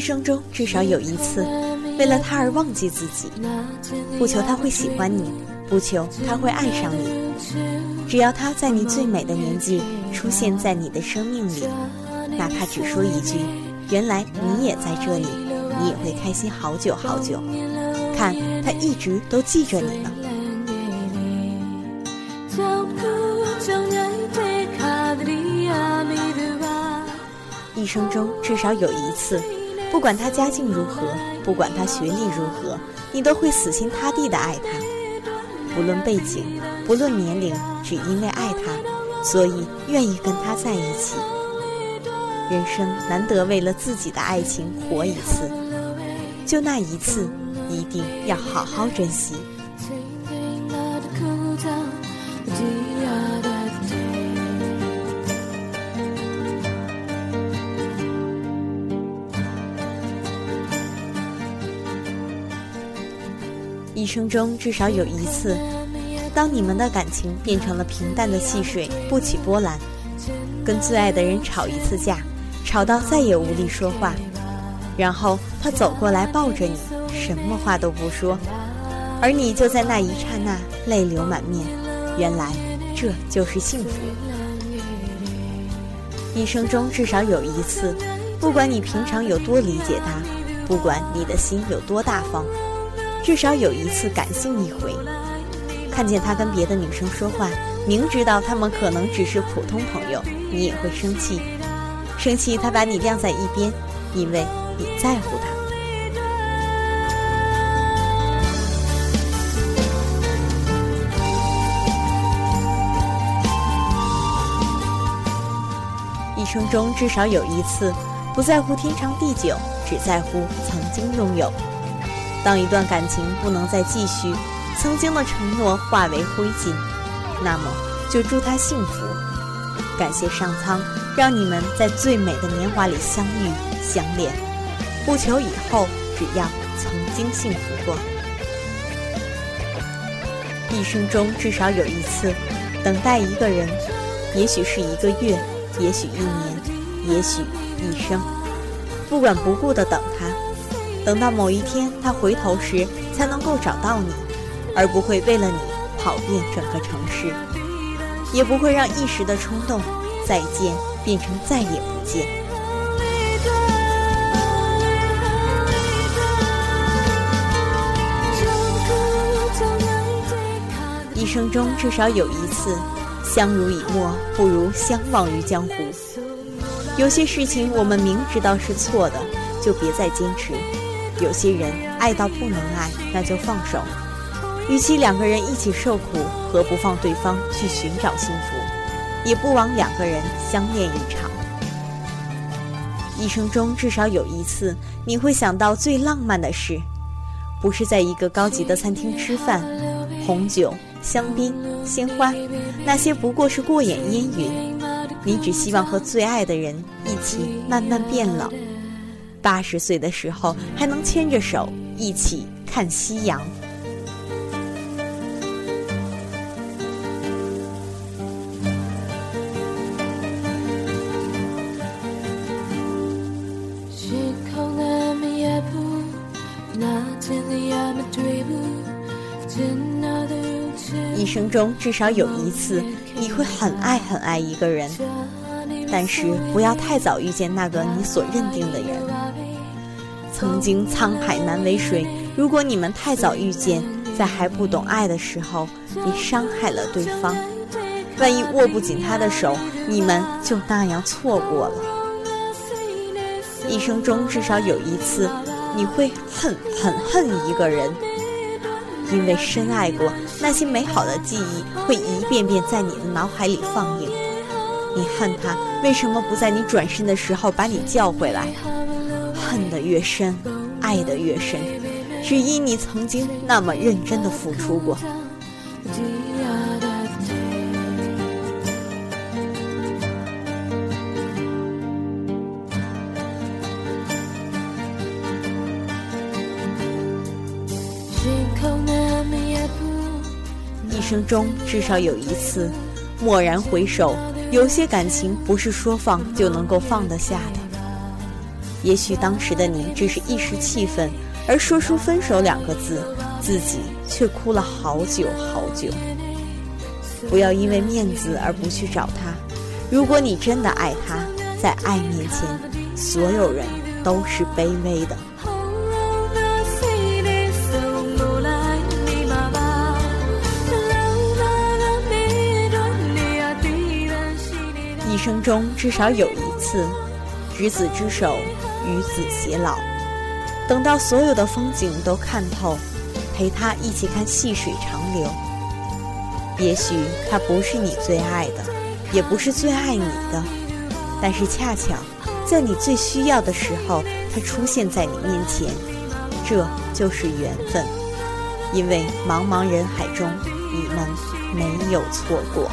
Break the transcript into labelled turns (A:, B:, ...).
A: 一生中至少有一次，为了他而忘记自己，不求他会喜欢你，不求他会爱上你，只要他在你最美的年纪出现在你的生命里，哪怕只说一句“原来你也在这里”，你也会开心好久好久。看他一直都记着你呢。一生中至少有一次。不管他家境如何，不管他学历如何，你都会死心塌地的爱他，不论背景，不论年龄，只因为爱他，所以愿意跟他在一起。人生难得为了自己的爱情活一次，就那一次，一定要好好珍惜。一生中至少有一次，当你们的感情变成了平淡的细水，不起波澜，跟最爱的人吵一次架，吵到再也无力说话，然后他走过来抱着你，什么话都不说，而你就在那一刹那泪流满面。原来这就是幸福。一生中至少有一次，不管你平常有多理解他，不管你的心有多大方。至少有一次感性一回，看见他跟别的女生说话，明知道他们可能只是普通朋友，你也会生气，生气他把你晾在一边，因为你在乎他。一生中至少有一次，不在乎天长地久，只在乎曾经拥有。当一段感情不能再继续，曾经的承诺化为灰烬，那么就祝他幸福。感谢上苍，让你们在最美的年华里相遇相恋，不求以后，只要曾经幸福过。一生中至少有一次，等待一个人，也许是一个月，也许一年，也许一生，不管不顾的等他。等到某一天他回头时，才能够找到你，而不会为了你跑遍整个城市，也不会让一时的冲动再见变成再也不见。一生中至少有一次，相濡以沫不如相忘于江湖。有些事情我们明知道是错的，就别再坚持。有些人爱到不能爱，那就放手。与其两个人一起受苦，何不放对方去寻找幸福？也不枉两个人相恋一场。一生中至少有一次，你会想到最浪漫的事，不是在一个高级的餐厅吃饭，红酒、香槟、鲜花，那些不过是过眼烟云。你只希望和最爱的人一起慢慢变老。八十岁的时候还能牵着手一起看夕阳。一生中至少有一次你会很爱很爱一个人但是不要太早遇见那个你所认定的人。曾经沧海难为水，如果你们太早遇见，在还不懂爱的时候，你伤害了对方。万一握不紧他的手，你们就那样错过了。一生中至少有一次，你会恨很恨一个人，因为深爱过，那些美好的记忆会一遍遍在你的脑海里放映。你恨他为什么不在你转身的时候把你叫回来？恨得越深，爱得越深，只因你曾经那么认真的付出过。一生中至少有一次，蓦然回首，有些感情不是说放就能够放得下的。也许当时的你只是一时气愤，而说出分手两个字，自己却哭了好久好久。不要因为面子而不去找他。如果你真的爱他，在爱面前，所有人都是卑微的。一生中至少有一次，执子之手，与子偕老。等到所有的风景都看透，陪他一起看细水长流。也许他不是你最爱的，也不是最爱你的，但是恰巧在你最需要的时候，他出现在你面前，这就是缘分。因为茫茫人海中，你们没有错过。